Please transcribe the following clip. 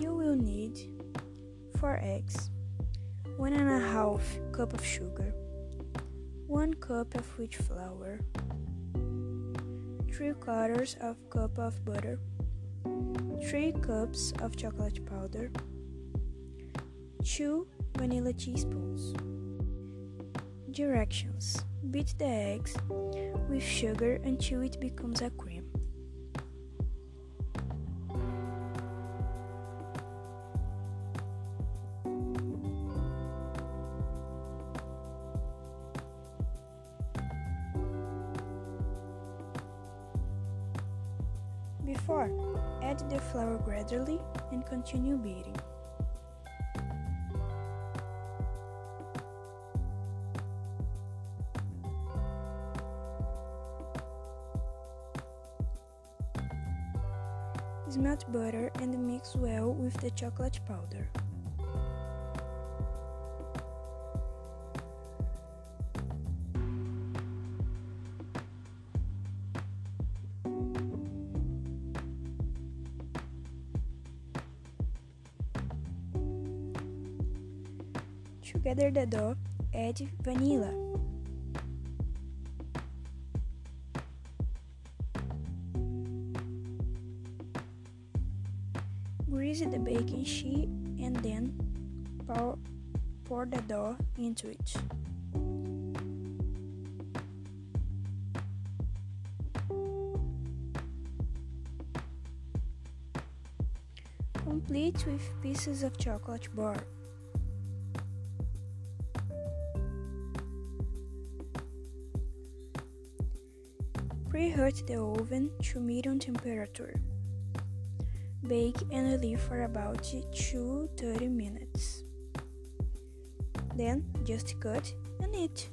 You will need 4 eggs, 1 and a half cup of sugar, 1 cup of wheat flour, 3 quarters of cup of butter, 3 cups of chocolate powder, 2 vanilla teaspoons. Directions Beat the eggs with sugar until it becomes a cream. Before, add the flour gradually and continue beating. Melt butter and mix well with the chocolate powder. To gather the dough, add vanilla. Grease the baking sheet and then pour, pour the dough into it. Complete with pieces of chocolate bar. Preheat the oven to medium temperature. Bake and leave for about 2 30 minutes. Then just cut and eat.